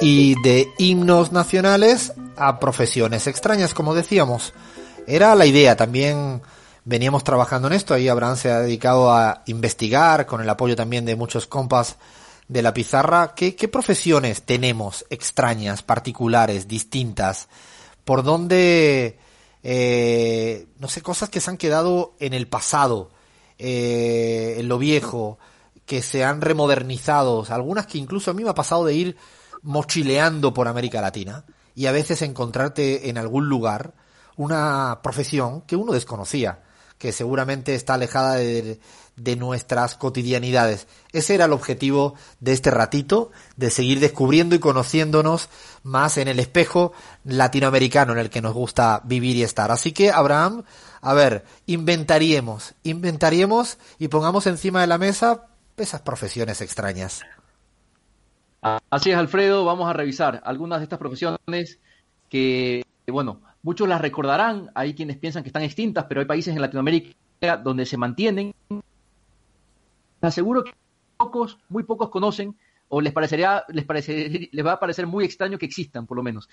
Y de himnos nacionales a profesiones extrañas, como decíamos. Era la idea, también veníamos trabajando en esto, ahí Abraham se ha dedicado a investigar, con el apoyo también de muchos compas de la pizarra, ¿qué, qué profesiones tenemos extrañas, particulares, distintas? ¿Por dónde, eh, no sé, cosas que se han quedado en el pasado, eh, en lo viejo, que se han remodernizado, algunas que incluso a mí me ha pasado de ir mochileando por América Latina y a veces encontrarte en algún lugar una profesión que uno desconocía, que seguramente está alejada de, de nuestras cotidianidades. Ese era el objetivo de este ratito, de seguir descubriendo y conociéndonos más en el espejo latinoamericano en el que nos gusta vivir y estar. Así que, Abraham, a ver, inventaríamos, inventaríamos y pongamos encima de la mesa esas profesiones extrañas. Así es, Alfredo, vamos a revisar algunas de estas profesiones que, bueno, muchos las recordarán, hay quienes piensan que están extintas, pero hay países en Latinoamérica donde se mantienen aseguro que pocos, muy pocos conocen o les parecería, les les va a parecer muy extraño que existan, por lo menos.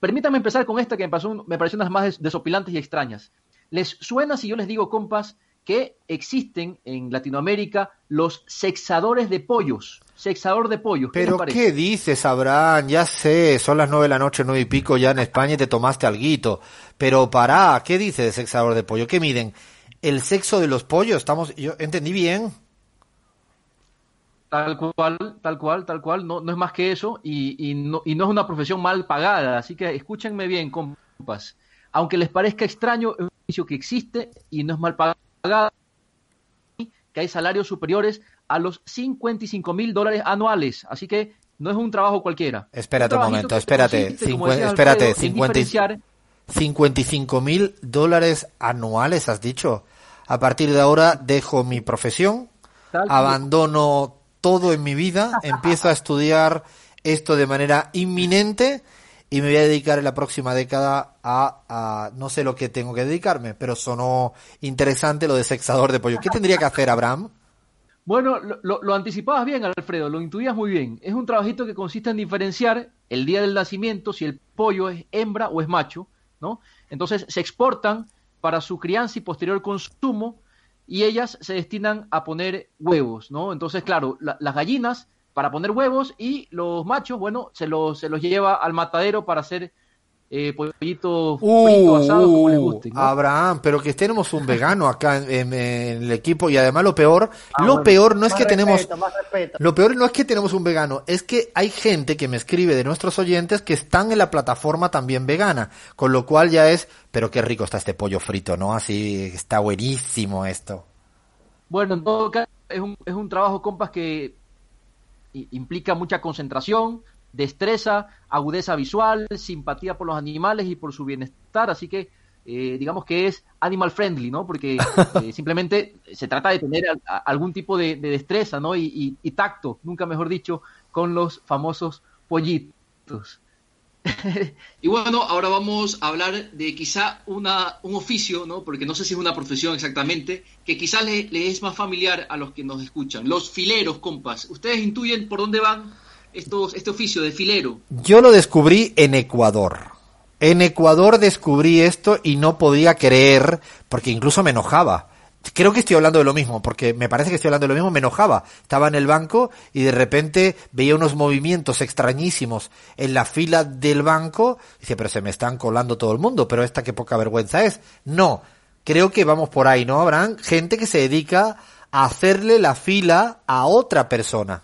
Permítanme empezar con esta que me, pasó, me pareció unas más desopilantes y extrañas. ¿Les suena si yo les digo, compas, que existen en Latinoamérica los sexadores de pollos? Sexador de pollos. ¿Pero qué dices, Abraham? Ya sé, son las nueve de la noche, nueve y pico ya en España y te tomaste alguito. Pero pará, ¿qué dices de sexador de pollo? ¿Qué miden? ¿El sexo de los pollos? Estamos, yo entendí bien. Tal cual, tal cual, tal cual, no, no es más que eso y, y, no, y no es una profesión mal pagada, así que escúchenme bien, compas. Aunque les parezca extraño, es un oficio que existe y no es mal pagado, que hay salarios superiores a los 55 mil dólares anuales, así que no es un trabajo cualquiera. Espérate un, momento, espérate, espérate, 55 mil dólares anuales, has dicho. A partir de ahora dejo mi profesión, abandono todo en mi vida, empiezo a estudiar esto de manera inminente y me voy a dedicar en la próxima década a, no sé lo que tengo que dedicarme, pero sonó interesante lo de sexador de pollo. ¿Qué tendría que hacer Abraham? Bueno, lo, lo, anticipabas bien, Alfredo, lo intuías muy bien. Es un trabajito que consiste en diferenciar el día del nacimiento si el pollo es hembra o es macho, ¿no? Entonces se exportan para su crianza y posterior consumo y ellas se destinan a poner huevos, ¿no? Entonces, claro, las gallinas para poner huevos y los machos, bueno, se los, se los lleva al matadero para hacer eh, pollitos uh, asados como les guste. Abraham, pero que tenemos un vegano acá en, el equipo y además lo peor, ah, lo peor no es que tenemos, lo peor no es que tenemos un vegano, es que hay gente que me escribe de nuestros oyentes que están en la plataforma también vegana, con lo cual ya es, pero qué rico está este pollo frito, ¿no? Así está buenísimo esto. Bueno, en todo caso es un, es un trabajo, compas, que implica mucha concentración, destreza, agudeza visual, simpatía por los animales y por su bienestar, así que eh, digamos que es animal friendly, ¿no? Porque eh, simplemente se trata de tener algún tipo de, destreza, ¿no? Y, tacto, nunca mejor dicho, con los famosos pollitos. y bueno, ahora vamos a hablar de quizá una, un oficio, ¿no? Porque no sé si es una profesión exactamente, que quizá le, es más familiar a los que nos escuchan. Los fileros, compas. ¿Ustedes intuyen por dónde van? estos, este oficio de filero? Yo lo descubrí en Ecuador. En Ecuador descubrí esto y no podía creer, porque incluso me enojaba. Creo que estoy hablando de lo mismo, porque me parece que estoy hablando de lo mismo, me enojaba. Estaba en el banco y de repente veía unos movimientos extrañísimos en la fila del banco. Dice, pero se me están colando todo el mundo, pero esta qué poca vergüenza es. No, creo que vamos por ahí, ¿no? Habrán gente que se dedica a hacerle la fila a otra persona.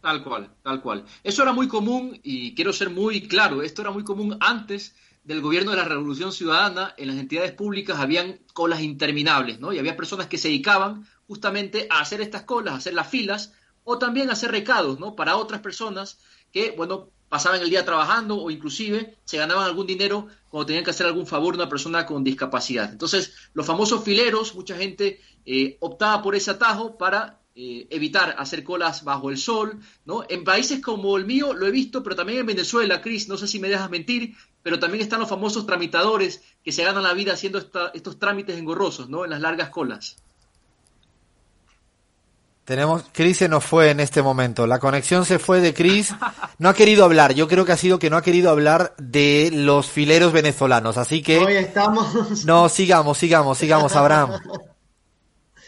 Tal cual, tal cual. Eso era muy común y quiero ser muy claro, esto era muy común antes del gobierno de la Revolución Ciudadana, en las entidades públicas habían colas interminables, ¿no? Y había personas que se dedicaban justamente a hacer estas colas, a hacer las filas o también a hacer recados, ¿no? Para otras personas que, bueno, pasaban el día trabajando o inclusive se ganaban algún dinero cuando tenían que hacer algún favor a una persona con discapacidad. Entonces, los famosos fileros, mucha gente eh, optaba por ese atajo para eh, evitar hacer colas bajo el sol, ¿no? En países como el mío lo he visto, pero también en Venezuela, Cris, no sé si me dejas mentir, pero también están los famosos tramitadores que se ganan la vida haciendo estos trámites engorrosos, ¿no? En las largas colas. Tenemos, Cris se nos fue en este momento. La conexión se fue de Cris. No ha querido hablar. Yo creo que ha sido que no ha querido hablar de los fileros venezolanos. Así que. Hoy estamos. No, sigamos, sigamos, sigamos, Abraham.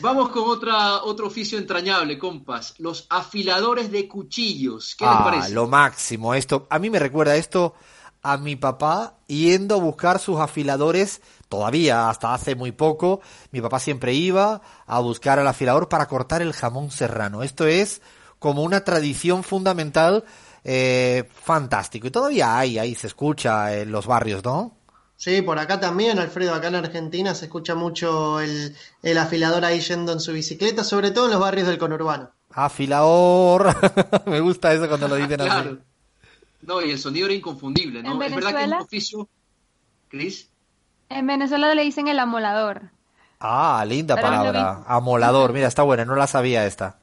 Vamos con otra, otro oficio entrañable, compas. Los afiladores de cuchillos. ¿Qué les Ah, parece? lo máximo. Esto, a mí me recuerda esto a mi papá yendo a buscar sus afiladores. Todavía, hasta hace muy poco, mi papá siempre iba a buscar al afilador para cortar el jamón serrano. Esto es como una tradición fundamental, eh, fantástico. Y todavía hay, ahí se escucha en los barrios, ¿no? Sí, por acá también, Alfredo, acá en Argentina se escucha mucho el, el afilador ahí yendo en su bicicleta, sobre todo en los barrios del conurbano. Afilador. me gusta eso cuando lo dicen así. Claro. No, y el sonido era inconfundible, ¿no? ¿En Es verdad que es un Venezuela? oficio. Cris. En Venezuela le dicen el amolador. Ah, linda Pero palabra. Amolador. Mira, está buena, no la sabía esta.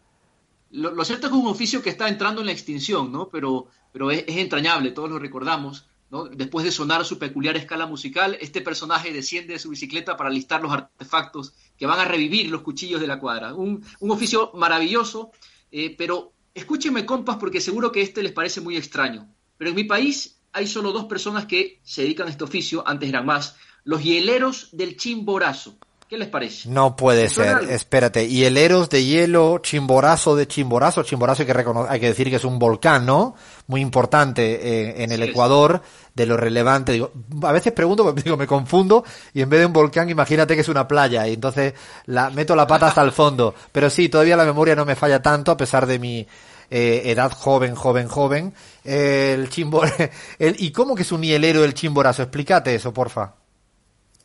Lo, lo cierto es que es un oficio que está entrando en la extinción, ¿no? Pero, pero es, es entrañable, todos lo recordamos, Después de sonar su peculiar escala musical, este personaje desciende de su bicicleta para listar los artefactos que van a revivir los cuchillos de la cuadra. Un, un oficio maravilloso, eh, pero escúchenme, compas, porque seguro que este les parece muy extraño. Pero en mi país hay solo dos personas que se dedican a este oficio, antes eran más, los hieleros del chimborazo. ¿Qué les parece? No puede ¿Te suena ser, algo? espérate. Hieleros de hielo, chimborazo de chimborazo. Chimborazo hay que, hay que decir que es un volcán, ¿no? Muy importante eh, en el es. Ecuador, de lo relevante. Digo, a veces pregunto, porque digo, me confundo, y en vez de un volcán, imagínate que es una playa, y entonces la, meto la pata hasta el fondo. Pero sí, todavía la memoria no me falla tanto, a pesar de mi eh, edad joven, joven, joven. El chimbo, el, ¿y cómo que es un hielero el chimborazo? Explícate eso, porfa.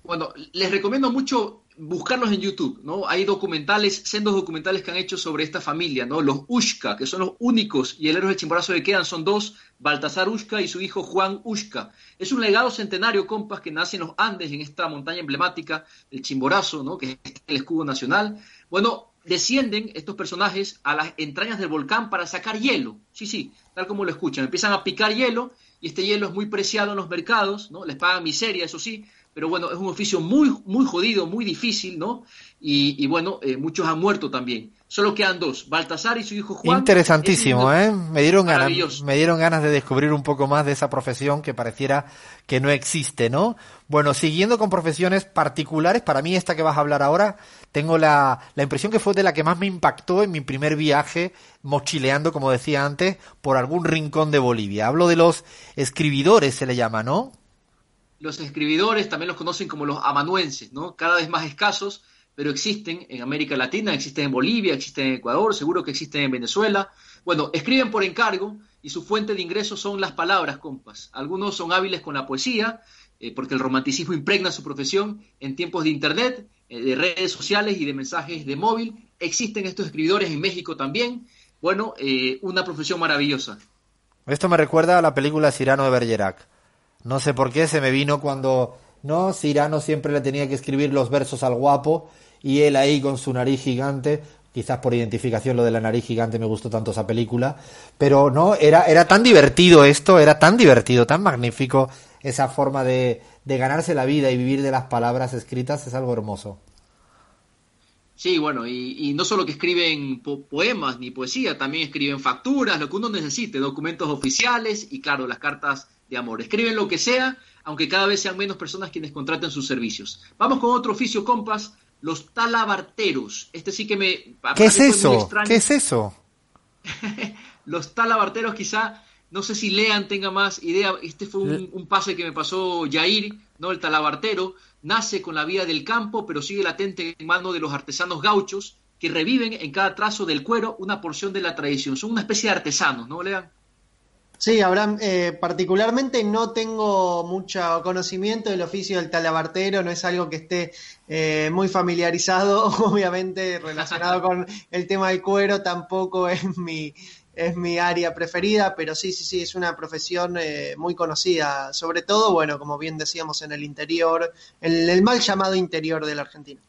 Bueno, les recomiendo mucho buscarlos en YouTube, ¿no? Hay documentales, sendos documentales que han hecho sobre esta familia, ¿no? Los Ushka, que son los únicos hieleros de Chimborazo que quedan, son dos, Baltasar Ushka y su hijo Juan Ushka. Es un legado centenario, compas, que nace en los Andes, en esta montaña emblemática, el Chimborazo, ¿no? Que es el escudo nacional. Bueno, descienden estos personajes a las entrañas del volcán para sacar hielo. Sí, sí, tal como lo escuchan. Empiezan a picar hielo y este hielo es muy preciado en los mercados, ¿no? Les pagan miseria, eso sí, pero bueno, es un oficio muy, muy jodido, muy difícil, ¿no? Y, y bueno, eh, muchos han muerto también. Solo quedan dos, Baltasar y su hijo Juan. Interesantísimo, Es ¿eh? Me dieron ganas, me dieron ganas de descubrir un poco más de esa profesión que pareciera que no existe, ¿no? Bueno, siguiendo con profesiones particulares, para mí esta que vas a hablar ahora, tengo la, la impresión que fue de la que más me impactó en mi primer viaje mochileando, como decía antes, por algún rincón de Bolivia. Hablo de los escribidores, se le llama, ¿no? Los escribidores también los conocen como los amanuenses, ¿no? Cada vez más escasos, pero existen en América Latina, existen en Bolivia, existen en Ecuador, seguro que existen en Venezuela. Bueno, escriben por encargo y su fuente de ingresos son las palabras, compas. Algunos son hábiles con la poesía, eh, porque el romanticismo impregna su profesión en tiempos de Internet, eh, de redes sociales y de mensajes de móvil. Existen estos escribidores en México también. Bueno, eh, una profesión maravillosa. Esto me recuerda a la película Cyrano de Bergerac. No sé por qué se me vino cuando no Cyrano siempre le tenía que escribir los versos al guapo y él ahí con su nariz gigante, quizás por identificación lo de la nariz gigante me gustó tanto esa película, pero no era era tan divertido esto, era tan divertido, tan magnífico esa forma de de ganarse la vida y vivir de las palabras escritas es algo hermoso. Sí, bueno, y, y no solo que escriben po- poemas ni poesía, también escriben facturas, lo que uno necesite, documentos oficiales y claro, las cartas de amor. Escriben lo que sea, aunque cada vez sean menos personas quienes contraten sus servicios. Vamos con otro oficio, compas, los talabarteros. Este sí que me... ¿Qué es eso? extraño. ¿Qué es eso? Los talabarteros quizá, no sé si Lean tenga más idea, este fue un, un pase que me pasó Yair, ¿no? El talabartero nace con la vida del campo, pero sigue latente en mano de los artesanos gauchos que reviven en cada trazo del cuero una porción de la tradición. Son una especie de artesanos, ¿no, Lean? Sí, Abraham, eh, particularmente no tengo mucho conocimiento del oficio del talabartero, no es algo que esté eh, muy familiarizado, obviamente relacionado con el tema del cuero, tampoco es mi, es mi área preferida, pero sí, sí, sí, es una profesión eh, muy conocida, sobre todo, bueno, como bien decíamos, en el interior, en el mal llamado interior de la Argentina.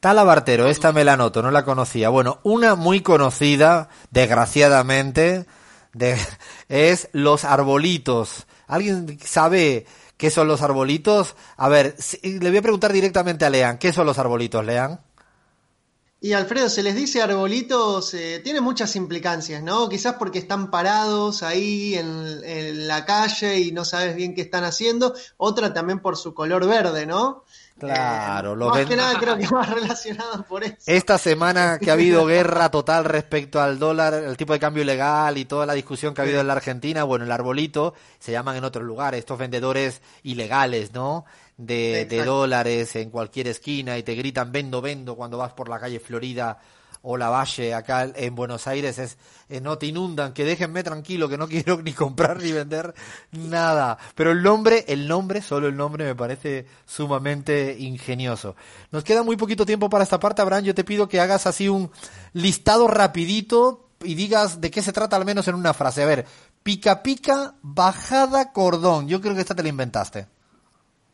Talabartero, esta me la noto, no la conocía. Bueno, una muy conocida, desgraciadamente, de- es los arbolitos. ¿Alguien sabe qué son los arbolitos? A ver, si- le voy a preguntar directamente a Lean, ¿qué son los arbolitos, Lean? Y Alfredo, se les dice arbolitos, eh, tiene muchas implicancias, ¿no? Quizás porque están parados ahí en, en, la calle y no sabes bien qué están haciendo. Otra también por su color verde, ¿no? Claro, eh, lo más ven- que nada creo que más relacionado por eso. Esta semana que ha habido guerra total respecto al dólar, el tipo de cambio ilegal y toda la discusión que ha habido en la Argentina, bueno, el arbolito se llaman en otros lugares, estos vendedores ilegales, ¿no? De, dólares en cualquier esquina y te gritan vendo, vendo cuando vas por la calle Florida o la Valle acá en Buenos Aires es eh, no te inundan, que déjenme tranquilo, que no quiero ni comprar ni vender nada. Pero el nombre, el nombre, solo el nombre me parece sumamente ingenioso. Nos queda muy poquito tiempo para esta parte, Abraham, yo te pido que hagas así un listado rapidito y digas de qué se trata al menos en una frase. A ver, pica pica, bajada cordón. Yo creo que esta te la inventaste.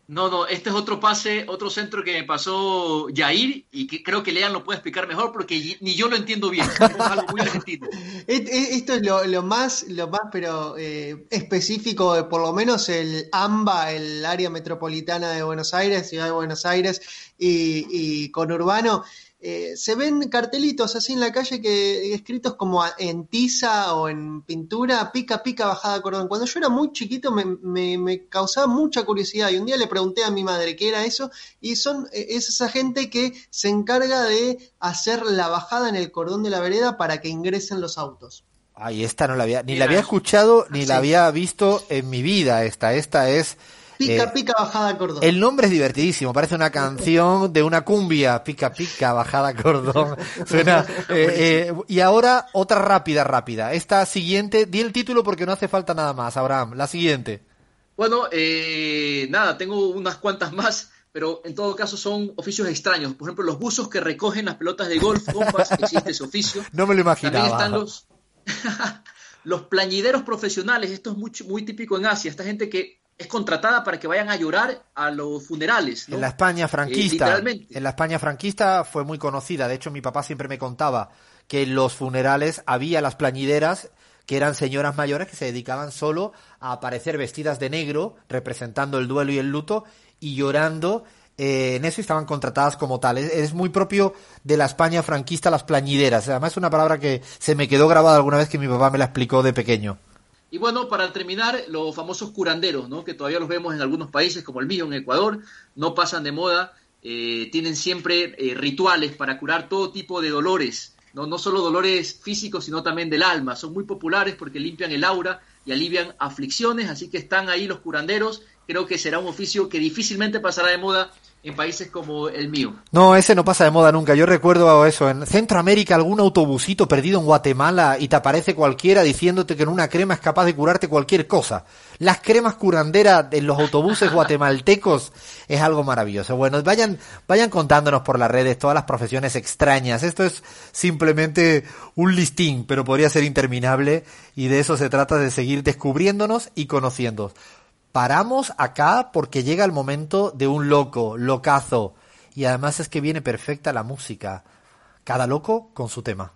No, no, este es otro pase, otro centro que me pasó Yair y que creo que Lean lo puede explicar mejor porque ni yo lo entiendo bien. Esto es lo, más, lo más, pero eh, específico de por lo menos el AMBA, el área metropolitana de Buenos Aires, ciudad de Buenos Aires y, y conurbano. Eh, se ven cartelitos así en la calle que escritos como en tiza o en pintura, pica, pica, bajada cordón. Cuando yo era muy chiquito me, me- me causaba mucha curiosidad y un día le pregunté a mi madre qué era eso y son eh, es esa gente que se encarga de hacer la bajada en el cordón de la vereda para que ingresen los autos. Ay, esta no la había, ni Mira, la había escuchado ni la sí. había visto en mi vida. Esta, esta es. Pica, eh, pica, bajada cordón. El nombre es divertidísimo, parece una canción de una cumbia, pica pica, bajada cordón. Suena. eh, eh, y ahora otra rápida, rápida. Esta siguiente, di el título porque no hace falta nada más, Abraham. La siguiente. Bueno, eh, nada, tengo unas cuantas más, pero en todo caso son oficios extraños. Por ejemplo, los buzos que recogen las pelotas de golf, compas, existe ese oficio. No me lo También imaginaba. están los, los plañideros profesionales, esto es muy, muy típico en Asia, esta gente que es contratada para que vayan a llorar a los funerales. ¿no? En la España Eh, franquista, literalmente. en la España franquista fue muy conocida. De hecho, mi papá siempre me contaba que en los funerales había las plañideras que eran señoras mayores que se dedicaban solo a aparecer vestidas de negro, representando el duelo y el luto, y llorando eh, en eso estaban contratadas como tales. Es, muy propio de la España franquista las plañideras. Además es una palabra que se me quedó grabada alguna vez que mi papá me la explicó de pequeño. Y bueno, para terminar, los famosos curanderos, ¿no? que todavía los vemos en algunos países como el mío, en Ecuador, no pasan de moda, eh, tienen siempre eh, rituales para curar todo tipo de dolores, ¿no? no solo dolores físicos, sino también del alma. Son muy populares porque limpian el aura y alivian aflicciones, así que están ahí los curanderos. Creo que será un oficio que difícilmente pasará de moda en países como el mío. No, ese no pasa de moda nunca. Yo recuerdo eso. En Centroamérica, algún autobusito perdido en Guatemala y te aparece cualquiera diciéndote que en una crema es capaz de curarte cualquier cosa. Las cremas curanderas en los autobuses guatemaltecos es algo maravilloso. Bueno, vayan, vayan contándonos por las redes todas las profesiones extrañas. Esto es simplemente un listín, pero podría ser interminable y de eso se trata de seguir descubriéndonos y conociendo. Paramos acá porque llega el momento de un loco, locazo. Y además es que viene perfecta la música. Cada loco con su tema.